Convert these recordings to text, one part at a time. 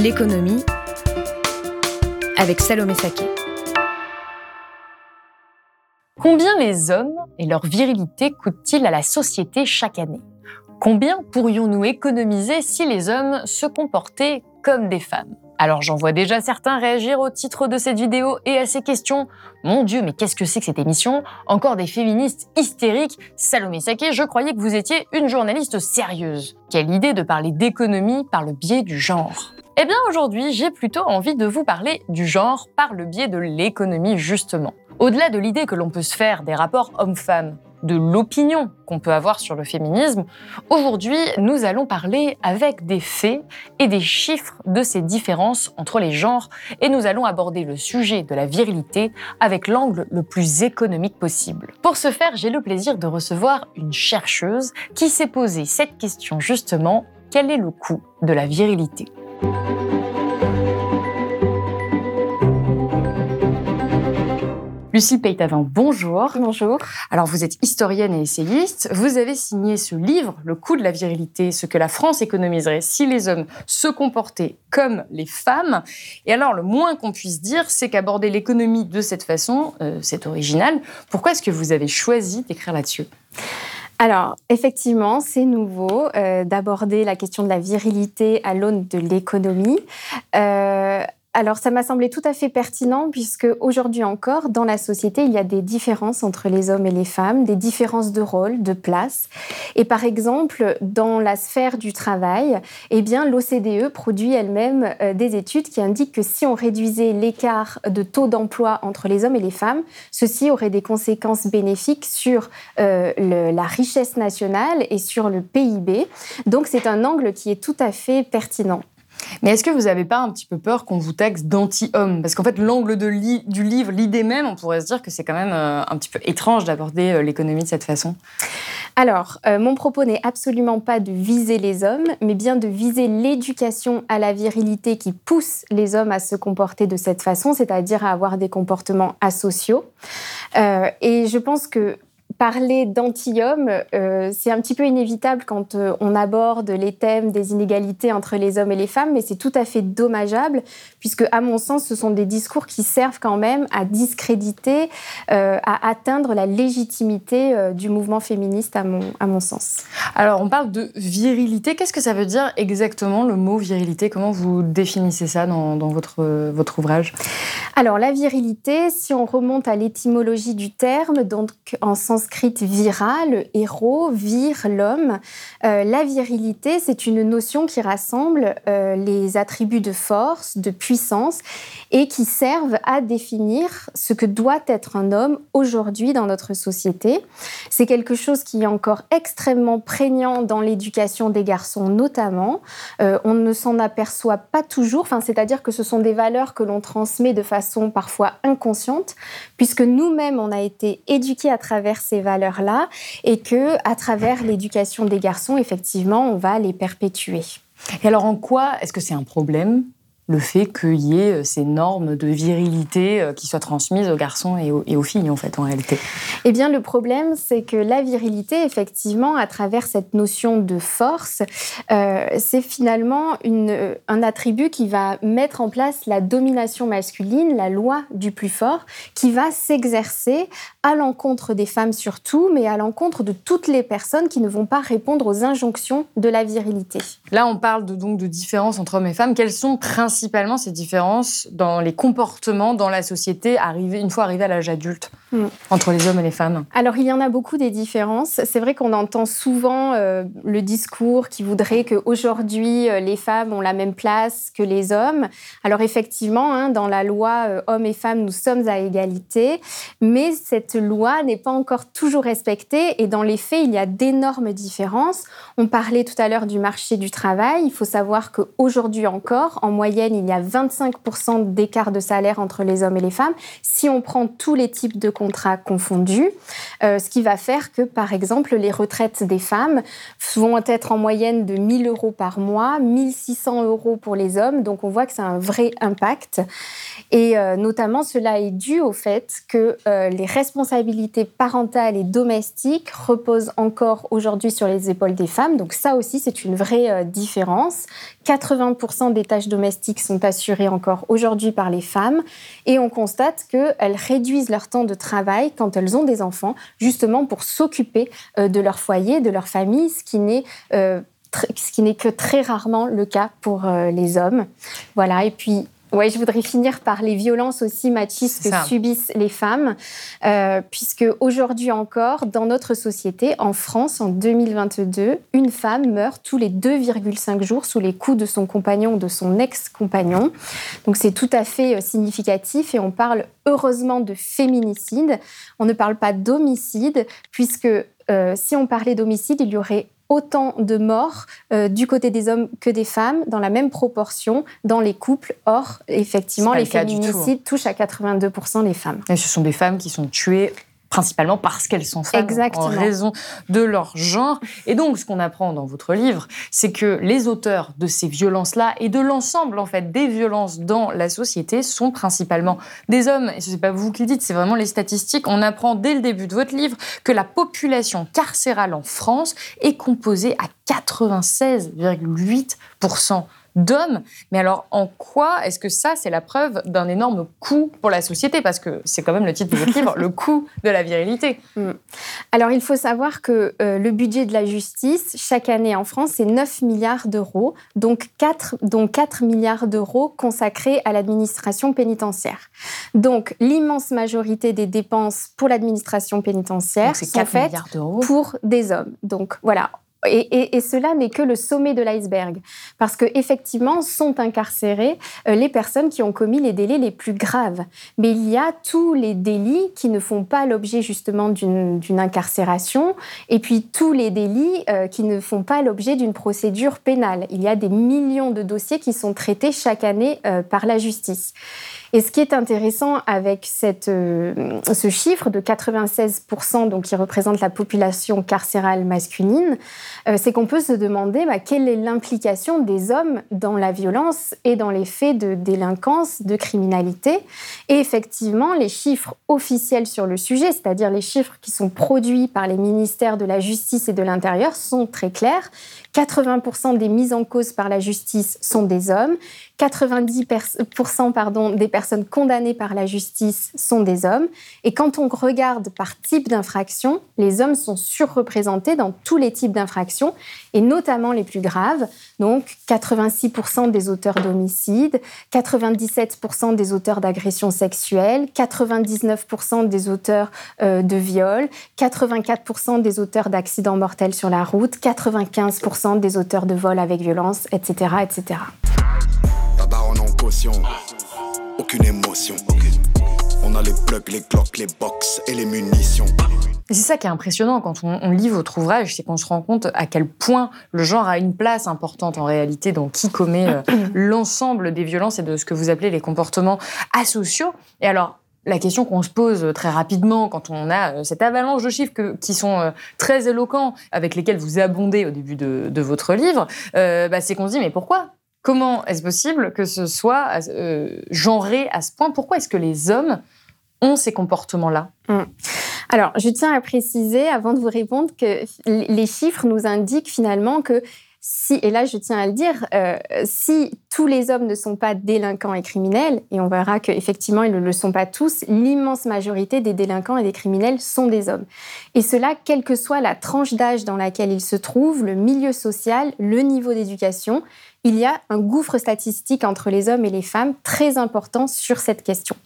L'économie avec Salomé Saké. Combien les hommes et leur virilité coûtent-ils à la société chaque année? Combien pourrions-nous économiser si les hommes se comportaient comme des femmes? Alors j'en vois déjà certains réagir au titre de cette vidéo et à ces questions. Mon Dieu, mais qu'est-ce que c'est que cette émission? Encore des féministes hystériques Salomé Saké, je croyais que vous étiez une journaliste sérieuse. Quelle idée de parler d'économie par le biais du genre eh bien aujourd'hui, j'ai plutôt envie de vous parler du genre par le biais de l'économie justement. Au-delà de l'idée que l'on peut se faire des rapports hommes-femmes, de l'opinion qu'on peut avoir sur le féminisme, aujourd'hui nous allons parler avec des faits et des chiffres de ces différences entre les genres et nous allons aborder le sujet de la virilité avec l'angle le plus économique possible. Pour ce faire, j'ai le plaisir de recevoir une chercheuse qui s'est posé cette question justement, quel est le coût de la virilité? Lucie Peytavin, bonjour. Bonjour. Alors, vous êtes historienne et essayiste. Vous avez signé ce livre, Le coût de la virilité, ce que la France économiserait si les hommes se comportaient comme les femmes. Et alors, le moins qu'on puisse dire, c'est qu'aborder l'économie de cette façon, euh, c'est original. Pourquoi est-ce que vous avez choisi d'écrire là-dessus? Alors, effectivement, c'est nouveau euh, d'aborder la question de la virilité à l'aune de l'économie. Euh, alors, ça m'a semblé tout à fait pertinent puisque aujourd'hui encore, dans la société, il y a des différences entre les hommes et les femmes, des différences de rôle, de place. Et par exemple, dans la sphère du travail, eh bien, l'OCDE produit elle-même euh, des études qui indiquent que si on réduisait l'écart de taux d'emploi entre les hommes et les femmes, ceci aurait des conséquences bénéfiques sur euh, la richesse nationale et sur le PIB. Donc, c'est un angle qui est tout à fait pertinent. Mais est-ce que vous n'avez pas un petit peu peur qu'on vous taxe d'anti-homme? Parce qu'en fait, l'angle du livre, l'idée même, on pourrait se dire que c'est quand même euh, un petit peu étrange d'aborder euh, l'économie de cette façon. Alors, euh, mon propos n'est absolument pas de viser les hommes, mais bien de viser l'éducation à la virilité qui pousse les hommes à se comporter de cette façon, c'est-à-dire à avoir des comportements asociaux. et je pense que parler d'anti-homme, euh, c'est un petit peu inévitable quand euh, on aborde les thèmes des inégalités entre les hommes et les femmes, mais c'est tout à fait dommageable, puisque, à mon sens, ce sont des discours qui servent quand même à discréditer, euh, à atteindre la légitimité du mouvement féministe, à mon, à mon sens. Alors, on parle de virilité. Qu'est-ce que ça veut dire exactement le mot virilité? Comment vous définissez ça dans, dans votre, votre ouvrage? Alors, la virilité, si on remonte à l'étymologie du terme, donc en sens sanskrit vira, le héros, vire l'homme. Euh, la virilité, c'est une notion qui rassemble euh, les attributs de force, de puissance et qui servent à définir ce que doit être un homme aujourd'hui dans notre société. C'est quelque chose qui est encore extrêmement prégnant dans l'éducation des garçons notamment. Euh, on ne s'en aperçoit pas toujours, enfin, c'est-à-dire que ce sont des valeurs que l'on transmet de façon parfois inconsciente, puisque nous-mêmes, on a été éduqués à travers ces valeurs-là et que à travers l'éducation des garçons, effectivement, on va les perpétuer. Et alors en quoi est-ce que c'est un problème le fait qu'il y ait euh, ces normes de virilité euh, qui soient transmises aux garçons et aux, filles, en fait, en réalité Eh bien, le problème, c'est que la virilité, effectivement, à travers cette notion de force, euh, c'est finalement une, un attribut qui va mettre en place la domination masculine, la loi du plus fort, qui va s'exercer à l'encontre des femmes surtout, mais à l'encontre de toutes les personnes qui ne vont pas répondre aux injonctions de la virilité. Là, on parle de, donc de différences entre hommes et femmes. Quelles sont principalement principalement ces différences dans les comportements dans la société une fois arrivé à l'âge adulte mm. entre les hommes et les femmes Alors il y en a beaucoup des différences. C'est vrai qu'on entend souvent euh, le discours qui voudrait qu'aujourd'hui euh, les femmes ont la même place que les hommes. Alors effectivement, hein, dans la loi euh, hommes et femmes, nous sommes à égalité, mais cette loi n'est pas encore toujours respectée et dans les faits, il y a d'énormes différences. On parlait tout à l'heure du marché du travail. Il faut savoir qu'aujourd'hui encore, en moyenne, il y a 25% d'écart de salaire entre les hommes et les femmes. Si on prend tous les types de contrats confondus, euh, ce qui va faire que, par exemple, les retraites des femmes vont être en moyenne de 1000 euros par mois, 1600 euros pour les hommes. Donc on voit que c'est un vrai impact. Et euh, notamment, cela est dû au fait que euh, les responsabilités parentales et domestiques reposent encore aujourd'hui sur les épaules des femmes. Donc ça aussi, c'est une vraie euh, différence. 80% des tâches domestiques sont assurées encore aujourd'hui par les femmes. Et on constate qu'elles réduisent leur temps de travail quand elles ont des enfants, justement pour s'occuper de leur foyer, de leur famille, ce qui n'est ce qui n'est que très rarement le cas pour les hommes. Voilà, et puis oui, je voudrais finir par les violences aussi machistes que subissent les femmes, euh, puisque aujourd'hui encore, dans notre société, en France, en 2022, une femme meurt tous les 2,5 jours sous les coups de son compagnon ou de son ex-compagnon. Donc c'est tout à fait euh, significatif et on parle heureusement de féminicide. On ne parle pas d'homicide, puisque euh, si on parlait d'homicide, il y aurait autant de morts euh, du côté des hommes que des femmes, dans la même proportion dans les couples. Or, effectivement, les féminicides touchent à 82% les femmes. Et ce sont des femmes qui sont tuées principalement parce qu'elles sont femmes en raison de leur genre. Et donc, ce qu'on apprend dans votre livre, c'est que les auteurs de ces violences-là et de l'ensemble en fait des violences dans la société sont principalement des hommes. Et ce n'est pas vous qui le dites, c'est vraiment les statistiques. On apprend dès le début de votre livre que la population carcérale en France est composée à 96,8 d'hommes. Mais alors, en quoi est-ce que ça, c'est la preuve d'un énorme coût pour la société? Parce que c'est quand même le titre de votre livre, le coût de la virilité. Hmm. Alors, il faut savoir que euh, le budget de la justice, chaque année en France, c'est 9 milliards d'euros, donc 4, dont 4 milliards d'euros consacrés à l'administration pénitentiaire. Donc, l'immense majorité des dépenses pour l'administration pénitentiaire sont faites pour des hommes. Donc, voilà, et, cela n'est que le sommet de l'iceberg, parce que effectivement sont incarcérées euh, les personnes qui ont commis les délits les plus graves. Mais il y a tous les délits qui ne font pas l'objet justement d'une incarcération, et puis tous les délits euh, qui ne font pas l'objet d'une procédure pénale. Il y a des millions de dossiers qui sont traités chaque année euh, par la justice. Et ce qui est intéressant avec cette, euh, ce chiffre de 96%, donc qui représente la population carcérale masculine, euh, c'est qu'on peut se demander bah, quelle est l'implication des hommes dans la violence et dans les faits de délinquance, de criminalité. Et effectivement, les chiffres officiels sur le sujet, c'est-à-dire les chiffres qui sont produits par les ministères de la Justice et de l'Intérieur, sont très clairs. 80% des mises en cause par la justice sont des hommes 90% pardon, des personnes condamnées par la justice sont des hommes. Et quand on regarde par type d'infraction, les hommes sont surreprésentés dans tous les types d'infractions, et notamment les plus graves. Donc 86% des auteurs d'homicide, 97% des auteurs d'agressions sexuelles, 99% des auteurs euh, de viol, 84% des auteurs d'accidents mortels sur la route, 95% des auteurs de vol avec violence, etc. etc aucune émotion. On a les plugs, les clocks, les box et les munitions. C'est ça qui est impressionnant quand on, lit votre ouvrage, c'est qu'on se rend compte à quel point le genre a une place importante en réalité dans qui commet euh, l'ensemble des violences et de ce que vous appelez les comportements asociaux. Et alors, la question qu'on se pose très rapidement quand on a euh, cette avalanche de chiffres qui sont euh, très éloquents, avec lesquels vous abondez au début de, votre livre, bah, c'est qu'on se dit mais pourquoi? Comment est-ce possible que ce soit euh, genré à ce point? Pourquoi est-ce que les hommes ont ces comportements-là? Hum. Alors, je tiens à préciser, avant de vous répondre, que les chiffres nous indiquent finalement que si, et là je tiens à le dire, euh, si tous les hommes ne sont pas délinquants et criminels, et on verra qu'effectivement ils ne le sont pas tous, l'immense majorité des délinquants et des criminels sont des hommes. Et cela, quelle que soit la tranche d'âge dans laquelle ils se trouvent, le milieu social, le niveau d'éducation, il y a un gouffre statistique entre les hommes et les femmes très important sur cette question.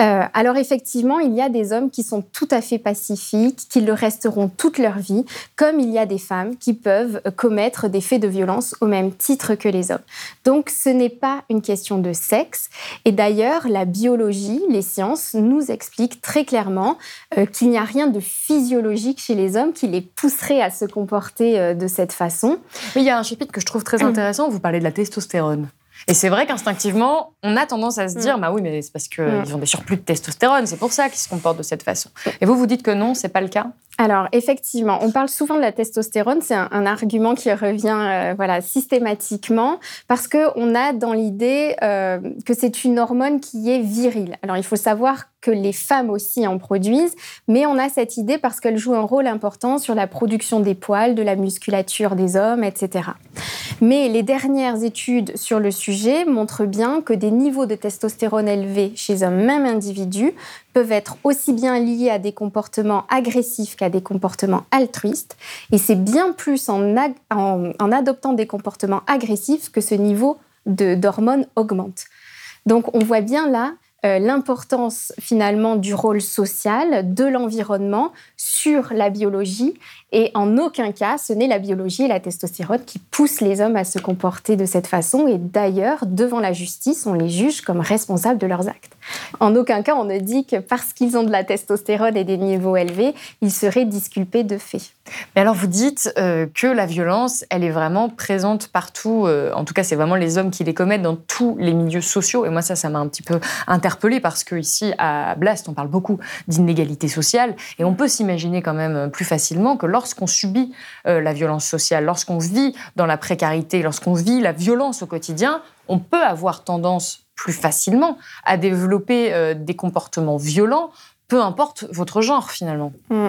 Euh, alors effectivement, il y a des hommes qui sont tout à fait pacifiques, qui le resteront toute leur vie, comme il y a des femmes qui peuvent commettre des faits de violence au même titre que les hommes. Donc ce n'est pas une question de sexe. Et d'ailleurs, la biologie, les sciences nous expliquent très clairement euh, qu'il n'y a rien de physiologique chez les hommes qui les pousserait à se comporter euh, de cette façon. Mais il y a un chapitre que je trouve très intéressant, vous parlez de la testostérone. Et c'est vrai qu'instinctivement, on a tendance à se dire, mm. bah oui, mais c'est parce qu'ils mm. ont des surplus de testostérone, c'est pour ça qu'ils se comportent de cette façon. Et vous, vous dites que non, c'est pas le cas? Alors effectivement, on parle souvent de la testostérone, c'est un, argument qui revient euh, voilà systématiquement parce que on a dans l'idée euh, que c'est une hormone qui est virile. Alors il faut savoir que les femmes aussi en produisent, mais on a cette idée parce qu'elle joue un rôle important sur la production des poils, de la musculature des hommes, etc. Mais les dernières études sur le sujet montrent bien que des niveaux de testostérone élevés chez un même individu peuvent être aussi bien liés à des comportements agressifs qu'à des comportements altruistes. Et c'est bien plus en, adoptant des comportements agressifs que ce niveau d'hormones augmente. Donc on voit bien là euh, l'importance finalement du rôle social, de l'environnement sur la biologie. Et en aucun cas, ce n'est la biologie et la testostérone qui poussent les hommes à se comporter de cette façon. Et d'ailleurs, devant la justice, on les juge comme responsables de leurs actes. En aucun cas, on ne dit que parce qu'ils ont de la testostérone et des niveaux élevés, ils seraient disculpés de faits. Mais alors, vous dites euh, que la violence, elle est vraiment présente partout. Euh, en tout cas, c'est vraiment les hommes qui les commettent dans tous les milieux sociaux. Et moi, ça, ça m'a un petit peu interpellée parce qu'ici, à Blast, on parle beaucoup d'inégalité sociale. Et on peut s'imaginer quand même plus facilement que lorsqu'on subit euh, la violence sociale, lorsqu'on vit dans la précarité, lorsqu'on vit la violence au quotidien, on peut avoir tendance plus facilement à développer euh, des comportements violents, peu importe votre genre finalement. Mm.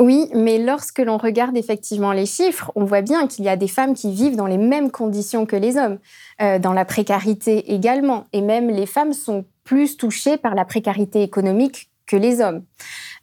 Oui, mais lorsque l'on regarde effectivement les chiffres, on voit bien qu'il y a des femmes qui vivent dans les mêmes conditions que les hommes, euh, dans la précarité également, et même les femmes sont plus touchées par la précarité économique que les hommes.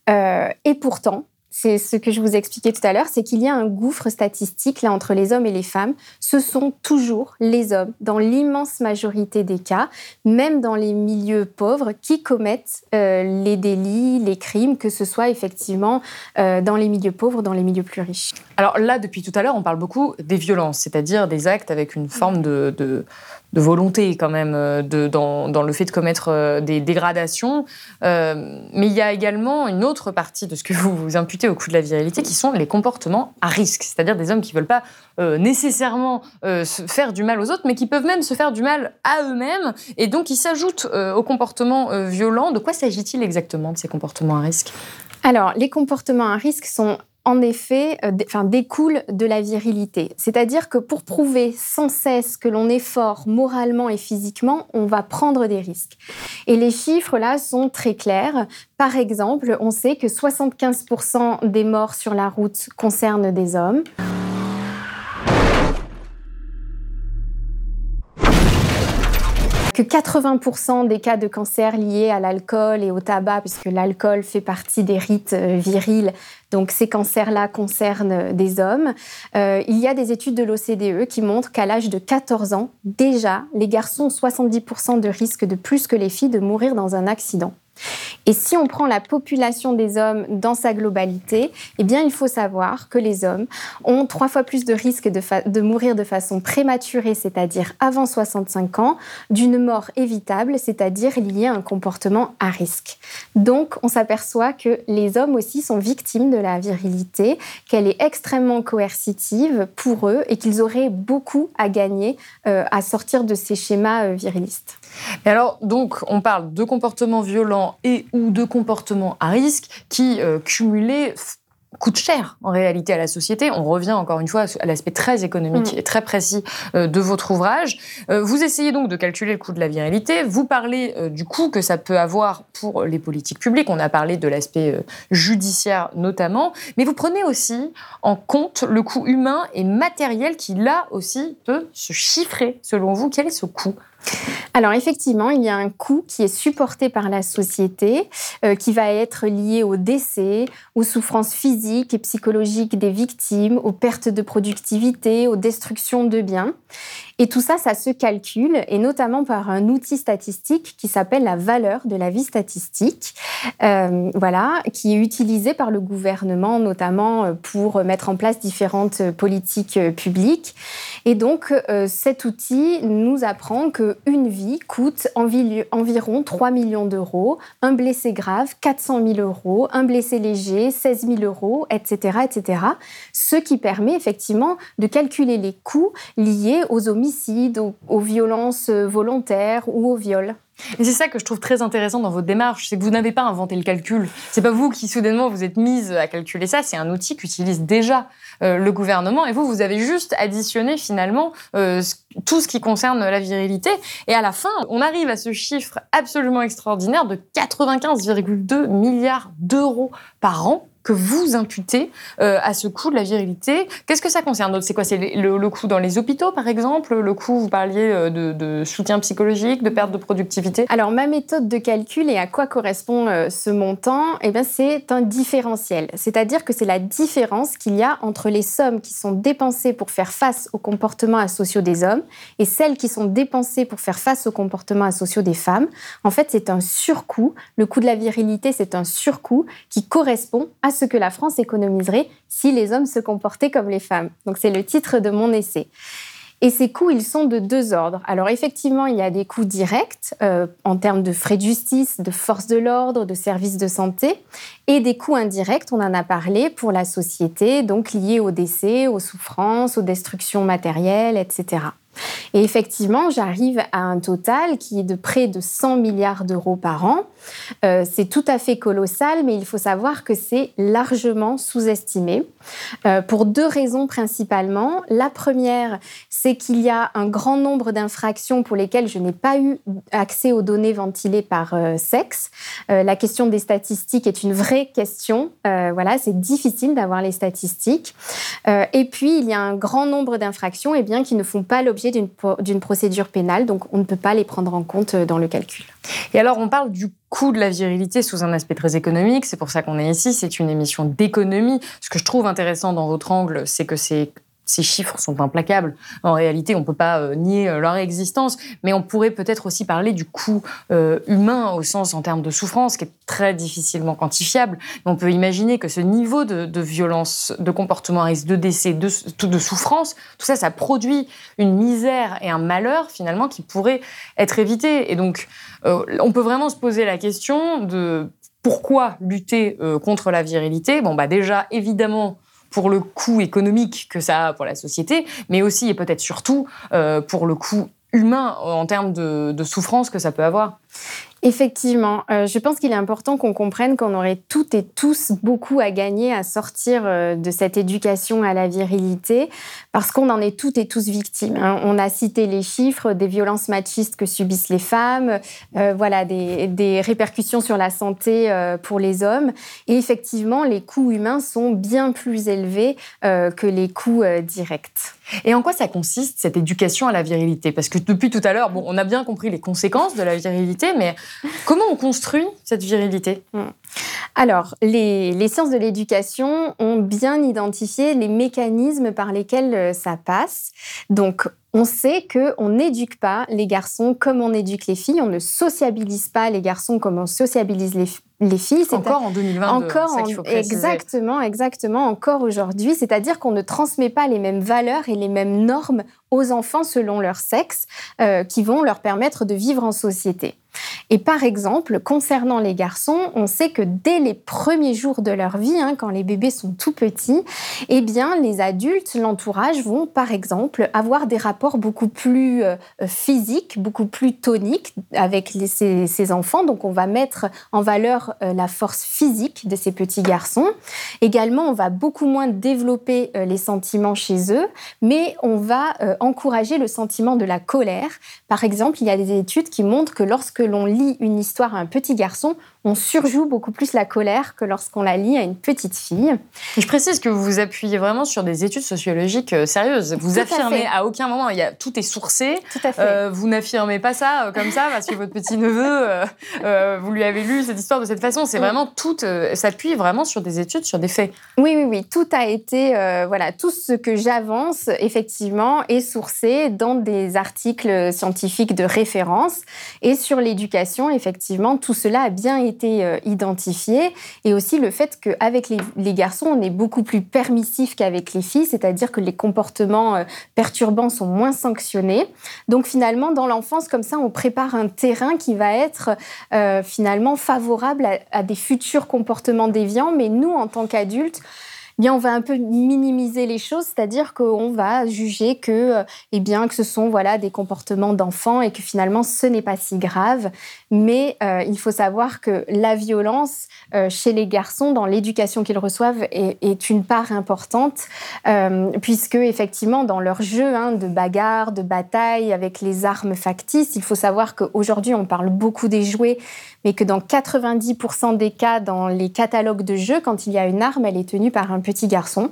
Et pourtant, c'est ce que je vous expliquais tout à l'heure, c'est qu'il y a un gouffre statistique là entre les hommes et les femmes. Ce sont toujours les hommes, dans l'immense majorité des cas, même dans les milieux pauvres, qui commettent euh, les délits, les crimes, que ce soit effectivement euh, dans les milieux pauvres, dans les milieux plus riches. Alors là, depuis tout à l'heure, on parle beaucoup des violences, c'est-à-dire des actes avec une forme de de volonté quand même euh, de, dans, le fait de commettre euh, des dégradations. Euh, mais il y a également une autre partie de ce que vous imputez au coup de la virilité qui sont les comportements à risque, c'est-à-dire des hommes qui ne veulent pas nécessairement faire du mal aux autres, mais qui peuvent même se faire du mal à eux-mêmes et donc ils s'ajoutent aux comportements violents. De quoi s'agit-il exactement de ces comportements à risque? Alors, les comportements à risque sont en effet, euh, enfin, découle de la virilité. C'est-à-dire que pour prouver sans cesse que l'on est fort moralement et physiquement, on va prendre des risques. Et les chiffres là sont très clairs. Par exemple, on sait que 75% des morts sur la route concernent des hommes. Que 80% des cas de cancer liés à l'alcool et au tabac, puisque l'alcool fait partie des rites euh, virils, donc ces cancers-là concernent des hommes. Euh, il y a des études de l'OCDE qui montrent qu'à l'âge de 14 ans, déjà, les garçons ont 70% de risque de plus que les filles de mourir dans un accident. Et si on prend la population des hommes dans sa globalité, eh bien, il faut savoir que les hommes ont trois fois plus de risques de, mourir de façon prématurée, c'est-à-dire avant 65 ans, d'une mort évitable, c'est-à-dire liée à un comportement à risque. Donc, on s'aperçoit que les hommes aussi sont victimes de la virilité, qu'elle est extrêmement coercitive pour eux et qu'ils auraient beaucoup à gagner euh, à sortir de ces schémas euh, virilistes. Mais alors, donc, on parle de comportements violents et ou de comportements à risque qui, euh, cumulés, coûtent cher en réalité à la société. On revient encore une fois à l'aspect très économique mm. et très précis euh, de votre ouvrage. Euh, vous essayez donc de calculer le coût de la virilité. Vous parlez du coût que ça peut avoir pour les politiques publiques. On a parlé de l'aspect judiciaire notamment. Mais vous prenez aussi en compte le coût humain et matériel qui là aussi peut se chiffrer. Selon vous, quel est ce coût alors effectivement, il y a un coût qui est supporté par la société, euh, qui va être lié au décès, aux souffrances physiques et psychologiques des victimes, aux pertes de productivité, aux destructions de biens. Et tout ça, ça se calcule, et notamment par un outil statistique qui s'appelle la valeur de la vie statistique, euh, voilà, qui est utilisé par le gouvernement, notamment euh, pour mettre en place différentes politiques publiques. Et donc, cet outil nous apprend qu'une vie vie coûte environ 3 millions d'euros, un blessé grave 400 000 euros, un blessé léger 16 000 euros, etc., etc. Ce qui permet effectivement de calculer les coûts liés aux homicides, aux violences volontaires ou au viol. Et c'est ça que je trouve très intéressant dans votre démarche, c'est que vous n'avez pas inventé le calcul. C'est pas vous qui soudainement vous êtes mise à calculer ça, c'est un outil qu'utilise déjà euh, le gouvernement et vous, vous avez juste additionné finalement euh, tout ce qui concerne la virilité. Et à la fin, on arrive à ce chiffre absolument extraordinaire de 95,2 milliards d'euros par an que vous imputez euh, à ce coût de la virilité. Qu'est-ce que ça concerne C'est quoi? C'est le, coût dans les hôpitaux, par exemple? Le coût, vous parliez euh, de, soutien psychologique, de perte de productivité? Alors, ma méthode de calcul et à quoi correspond euh, ce montant? Eh bien, C'est un différentiel. C'est-à-dire que c'est la différence qu'il y a entre les sommes qui sont dépensées pour faire face aux comportements asociaux des hommes et celles qui sont dépensées pour faire face aux comportements asociaux des femmes. En fait, c'est un surcoût. Le coût de la virilité, c'est un surcoût qui correspond à ce que la France économiserait si les hommes se comportaient comme les femmes. Donc c'est le titre de mon essai. Et ces coûts, ils sont de deux ordres. Alors effectivement, il y a des coûts directs euh, en termes de frais de justice, de force de l'ordre, de services de santé, et des coûts indirects, on en a parlé, pour la société, donc liés au décès, aux souffrances, aux destructions matérielles, etc. Et effectivement, j'arrive à un total qui est de près de 100 milliards d'euros par an. Euh, c'est tout à fait colossal, mais il faut savoir que c'est largement sous-estimé euh, pour deux raisons principalement. La première, c'est qu'il y a un grand nombre d'infractions pour lesquelles je n'ai pas eu accès aux données ventilées par euh, sexe. la question des statistiques est une vraie question. voilà, c'est difficile d'avoir les statistiques. et puis, il y a un grand nombre d'infractions et eh bien, qui ne font pas l'objet d'une procédure pénale, donc on ne peut pas les prendre en compte dans le calcul. Et alors, on parle du coût de la virilité sous un aspect très économique. C'est pour ça qu'on est ici. C'est une émission d'économie. Ce que je trouve intéressant dans votre angle, c'est que c'est ces chiffres sont implacables. En réalité, on ne peut pas euh, nier euh, leur existence, mais on pourrait peut-être aussi parler du coût euh, humain au sens en termes de souffrance, qui est très difficilement quantifiable. on peut imaginer que ce niveau de, violence, de comportement à risque de décès, de, de souffrance, tout ça, ça produit une misère et un malheur finalement qui pourrait être évité. Et donc, on peut vraiment se poser la question de pourquoi lutter contre la virilité Bon, bah déjà, évidemment, pour le coût économique que ça a pour la société, mais aussi et peut-être surtout euh, pour le coût humain en termes de, de souffrance que ça peut avoir. Effectivement, euh, je pense qu'il est important qu'on comprenne qu'on aurait toutes et tous beaucoup à gagner à sortir euh, de cette éducation à la virilité, parce qu'on en est toutes et tous victimes. Hein. On a cité les chiffres des violences machistes que subissent les femmes, euh, voilà, des, des, répercussions sur la santé pour les hommes. Et effectivement, les coûts humains sont bien plus élevés que les coûts directs. Et en quoi ça consiste, cette éducation à la virilité? Parce que depuis tout à l'heure, bon, on a bien compris les conséquences de la virilité, mais comment on construit cette virilité hmm. Alors, les, les, sciences de l'éducation ont bien identifié les mécanismes par lesquels euh, ça passe. Donc, on sait qu'on n'éduque pas les garçons comme on éduque les filles, on ne sociabilise pas les garçons comme on sociabilise les, filles. Encore en 2022. Encore exactement, exactement, encore aujourd'hui. C'est-à-dire qu'on ne transmet pas les mêmes valeurs et les mêmes normes aux enfants selon leur sexe, euh, qui vont leur permettre de vivre en société. Et par exemple, concernant les garçons, on sait que dès les premiers jours de leur vie, hein, quand les bébés sont tout petits, eh bien, les adultes, l'entourage vont, par exemple, avoir des rapports beaucoup plus euh, physiques, beaucoup plus toniques avec ces, enfants. Donc, on va mettre en valeur euh, la force physique de ces petits garçons. Également, on va beaucoup moins développer euh, les sentiments chez eux, mais on va encourager le sentiment de la colère. Par exemple, il y a des études qui montrent que lorsque l'on lit une histoire à un petit garçon, on surjoue beaucoup plus la colère que lorsqu'on la lit à une petite fille. Je précise que vous vous appuyez vraiment sur des études sociologiques euh, sérieuses. Vous affirmez à, aucun moment, il y a, tout est sourcé. Tout à fait. Euh, vous n'affirmez pas ça euh, comme ça parce que votre petit neveu, vous lui avez lu cette histoire de cette façon. C'est vraiment tout s'appuie vraiment sur des études, sur des faits. Oui, oui, oui. Tout a été, voilà, tout ce que j'avance effectivement est sourcé dans des articles scientifiques de référence et sur l'éducation. Effectivement, tout cela a bien été été identifiés, et aussi le fait qu'avec les, garçons, on est beaucoup plus permissif qu'avec les filles, c'est-à-dire que les comportements perturbants sont moins sanctionnés. Donc finalement, dans l'enfance, comme ça, on prépare un terrain qui va être finalement favorable à, des futurs comportements déviants, mais nous, en tant qu'adultes, bien on va un peu minimiser les choses, c'est-à-dire qu'on va juger que, euh, eh bien, que ce sont voilà des comportements d'enfants et que finalement ce n'est pas si grave. Mais euh, il faut savoir que la violence euh, chez les garçons dans l'éducation qu'ils reçoivent est, est, une part importante, puisque effectivement dans leur jeu hein, de bagarre, de bataille avec les armes factices, il faut savoir qu'aujourd'hui on parle beaucoup des jouets, mais que dans 90% des cas, dans les catalogues de jeux, quand il y a une arme, elle est tenue par un petit garçon.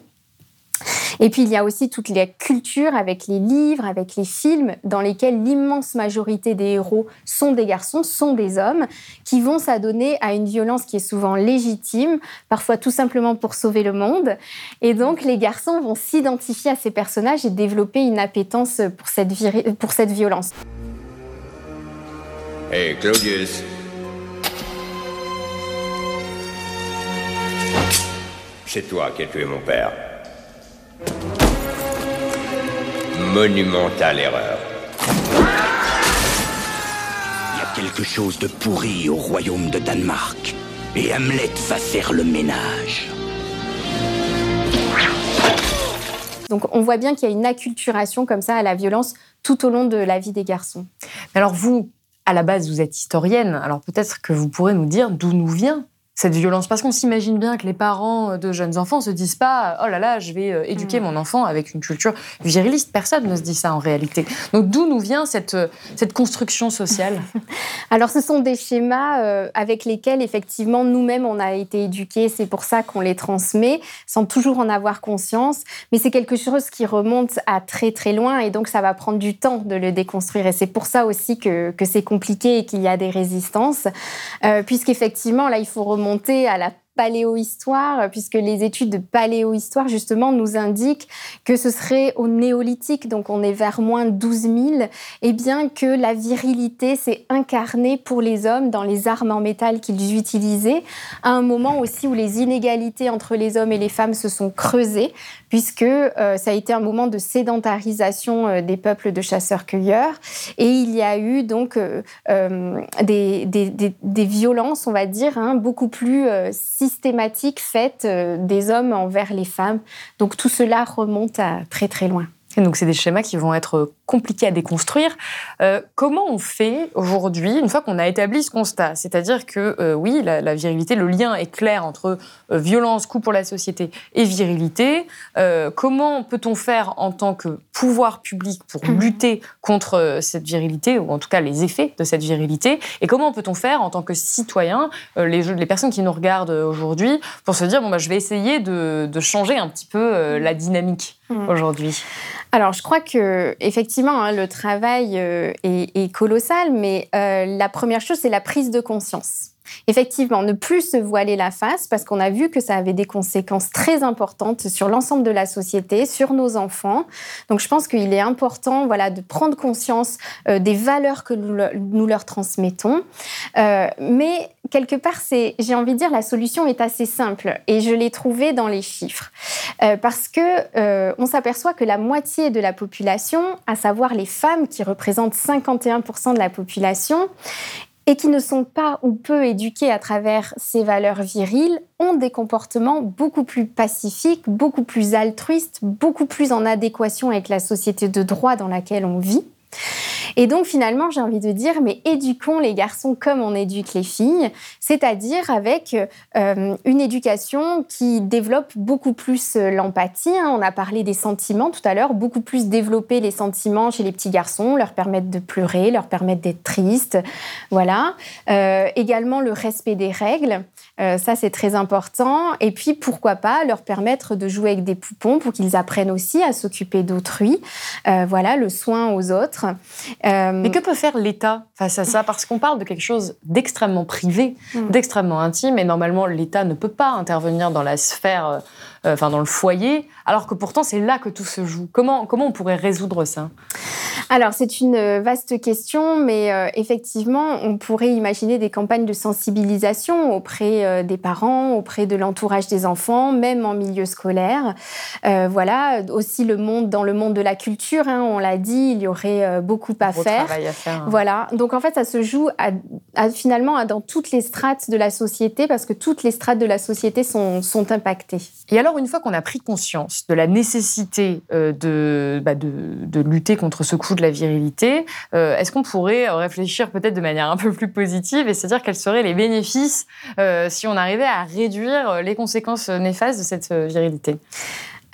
Et puis il y a aussi toutes les cultures avec les livres, avec les films, dans lesquels l'immense majorité des héros sont des garçons, sont des hommes, qui vont s'adonner à une violence qui est souvent légitime, parfois tout simplement pour sauver le monde. Et donc les garçons vont s'identifier à ces personnages et développer une appétence pour cette, pour cette violence. Hey Claudius, C'est toi qui as tué mon père. Monumentale erreur. Il y a quelque chose de pourri au royaume de Danemark. Et Hamlet va faire le ménage. Donc on voit bien qu'il y a une acculturation comme ça à la violence tout au long de la vie des garçons. Alors vous, à la base, vous êtes historienne. Alors peut-être que vous pourrez nous dire d'où nous vient cette violence Parce qu'on s'imagine bien que les parents de jeunes enfants se disent pas oh là là, je vais euh, éduquer mm. mon enfant avec une culture viriliste. Personne ne se dit ça en réalité. Donc d'où nous vient cette, euh, cette construction sociale? Alors ce sont des schémas euh, avec lesquels effectivement nous-mêmes on a été éduqués. C'est pour ça qu'on les transmet sans toujours en avoir conscience. Mais c'est quelque chose qui remonte à très très loin et donc ça va prendre du temps de le déconstruire. Et c'est pour ça aussi que, que c'est compliqué et qu'il y a des résistances. Euh, Puisqu'effectivement là il faut remonter monter à la paléohistoire, puisque les études de paléohistoire, justement, nous indiquent que ce serait au néolithique, donc on est vers moins 12 000, et bien que la virilité s'est incarnée pour les hommes dans les armes en métal qu'ils utilisaient, à un moment aussi où les inégalités entre les hommes et les femmes se sont creusées, puisque euh, ça a été un moment de sédentarisation euh, des peuples de chasseurs-cueilleurs, et il y a eu donc euh, des, violences, on va dire, hein, beaucoup plus systématique faite euh, des hommes envers les femmes. Donc tout cela remonte à très très loin. Et donc c'est des schémas qui vont être compliqué à déconstruire. Euh, comment on fait aujourd'hui, une fois qu'on a établi ce constat, c'est-à-dire que euh, oui, la, virilité, le lien est clair entre euh, violence, coût pour la société et virilité, comment peut-on faire en tant que pouvoir public pour mmh. lutter contre cette virilité, ou en tout cas les effets de cette virilité, et comment peut-on faire en tant que citoyen, les, les, personnes qui nous regardent aujourd'hui, pour se dire, bon, bah, je vais essayer de, de changer un petit peu la dynamique mmh. aujourd'hui? Alors, je crois que effectivement, hein, le travail euh, est, colossal, mais euh, la première chose, c'est la prise de conscience. Effectivement, ne plus se voiler la face parce qu'on a vu que ça avait des conséquences très importantes sur l'ensemble de la société, sur nos enfants. Donc je pense qu'il est important voilà, de prendre conscience euh, des valeurs que nous, leur transmettons. Euh, mais quelque part, j'ai envie de dire, la solution est assez simple et je l'ai trouvée dans les chiffres. Euh, parce que on s'aperçoit que la moitié de la population, à savoir les femmes qui représentent 51% de la population, et qui ne sont pas ou peu éduqués à travers ces valeurs viriles ont des comportements beaucoup plus pacifiques, beaucoup plus altruistes, beaucoup plus en adéquation avec la société de droit dans laquelle on vit. Et donc finalement, j'ai envie de dire, mais éduquons les garçons comme on éduque les filles, c'est-à-dire avec euh, une éducation qui développe beaucoup plus euh, l'empathie. Hein. On a parlé des sentiments tout à l'heure, beaucoup plus développer les sentiments chez les petits garçons, leur permettre de pleurer, leur permettre d'être tristes, voilà. Euh, également le respect des règles, ça c'est très important. Et puis pourquoi pas leur permettre de jouer avec des poupons pour qu'ils apprennent aussi à s'occuper d'autrui, voilà, le soin aux autres. Euh, Mais que peut faire l'État face à ça? Parce qu'on parle de quelque chose d'extrêmement privé, mm. d'extrêmement intime, et normalement l'État ne peut pas intervenir dans la sphère, euh, enfin dans le foyer, alors que pourtant c'est là que tout se joue. Comment, comment on pourrait résoudre ça? Alors, c'est une euh, vaste question, mais euh, effectivement, on pourrait imaginer des campagnes de sensibilisation auprès euh, des parents, auprès de l'entourage des enfants, même en milieu scolaire. voilà, aussi le monde, dans le monde de la culture, hein, on l'a dit, il y aurait beaucoup à faire. à faire. Hein. Voilà, donc en fait, ça se joue finalement dans toutes les strates de la société, parce que toutes les strates de la société sont, sont impactées. Et alors, une fois qu'on a pris conscience de la nécessité de, bah, de, de lutter contre ce coup de virilité, euh, est-ce qu'on pourrait réfléchir peut-être de manière un peu plus positive et se dire quels seraient les bénéfices euh, si on arrivait à réduire les conséquences néfastes de cette euh, virilité?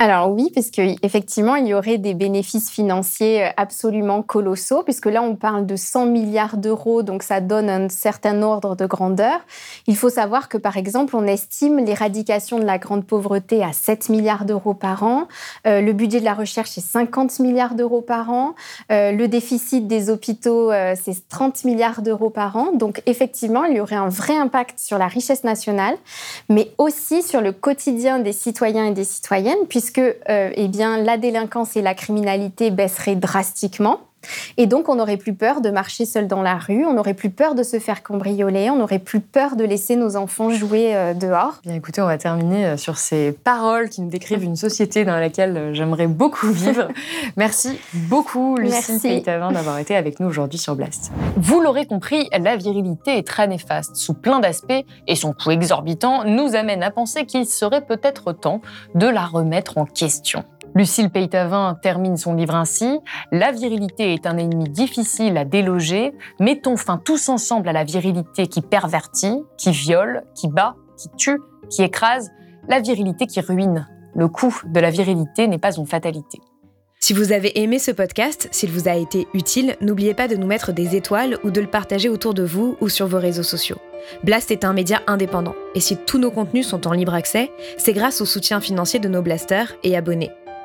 Alors oui, puisque effectivement, il y aurait des bénéfices financiers euh, absolument colossaux, puisque là, on parle de 100 milliards d'euros, donc ça donne un certain ordre de grandeur. Il faut savoir que, par exemple, on estime l'éradication de la grande pauvreté à 7 milliards d'euros par an, euh, le budget de la recherche est 50 milliards d'euros par an, euh, le déficit des hôpitaux, c'est 30 milliards d'euros par an. Donc effectivement, il y aurait un vrai impact sur la richesse nationale, mais aussi sur le quotidien des citoyens et des citoyennes, puisque que euh, eh bien, la délinquance et la criminalité baisseraient drastiquement. Et donc, on n'aurait plus peur de marcher seul dans la rue, on n'aurait plus peur de se faire cambrioler, on n'aurait plus peur de laisser nos enfants jouer euh, dehors. Bien écoutez, on va terminer euh, sur ces paroles qui nous décrivent une société dans laquelle j'aimerais beaucoup vivre. Merci beaucoup, Lucie Peytavin, d'avoir été avec nous aujourd'hui sur Blast. Vous l'aurez compris, la virilité est très néfaste sous plein d'aspects et son coût exorbitant nous amène à penser qu'il serait peut-être temps de la remettre en question. Lucille Peytavin termine son livre ainsi La virilité est un ennemi difficile à déloger. Mettons fin tous ensemble à la virilité qui pervertit, qui viole, qui bat, qui tue, qui écrase, la virilité qui ruine. Le coût de la virilité n'est pas une fatalité. Si vous avez aimé ce podcast, s'il vous a été utile, n'oubliez pas de nous mettre des étoiles ou de le partager autour de vous ou sur vos réseaux sociaux. Blast est un média indépendant, et si tous nos contenus sont en libre accès, c'est grâce au soutien financier de nos blasters et abonnés.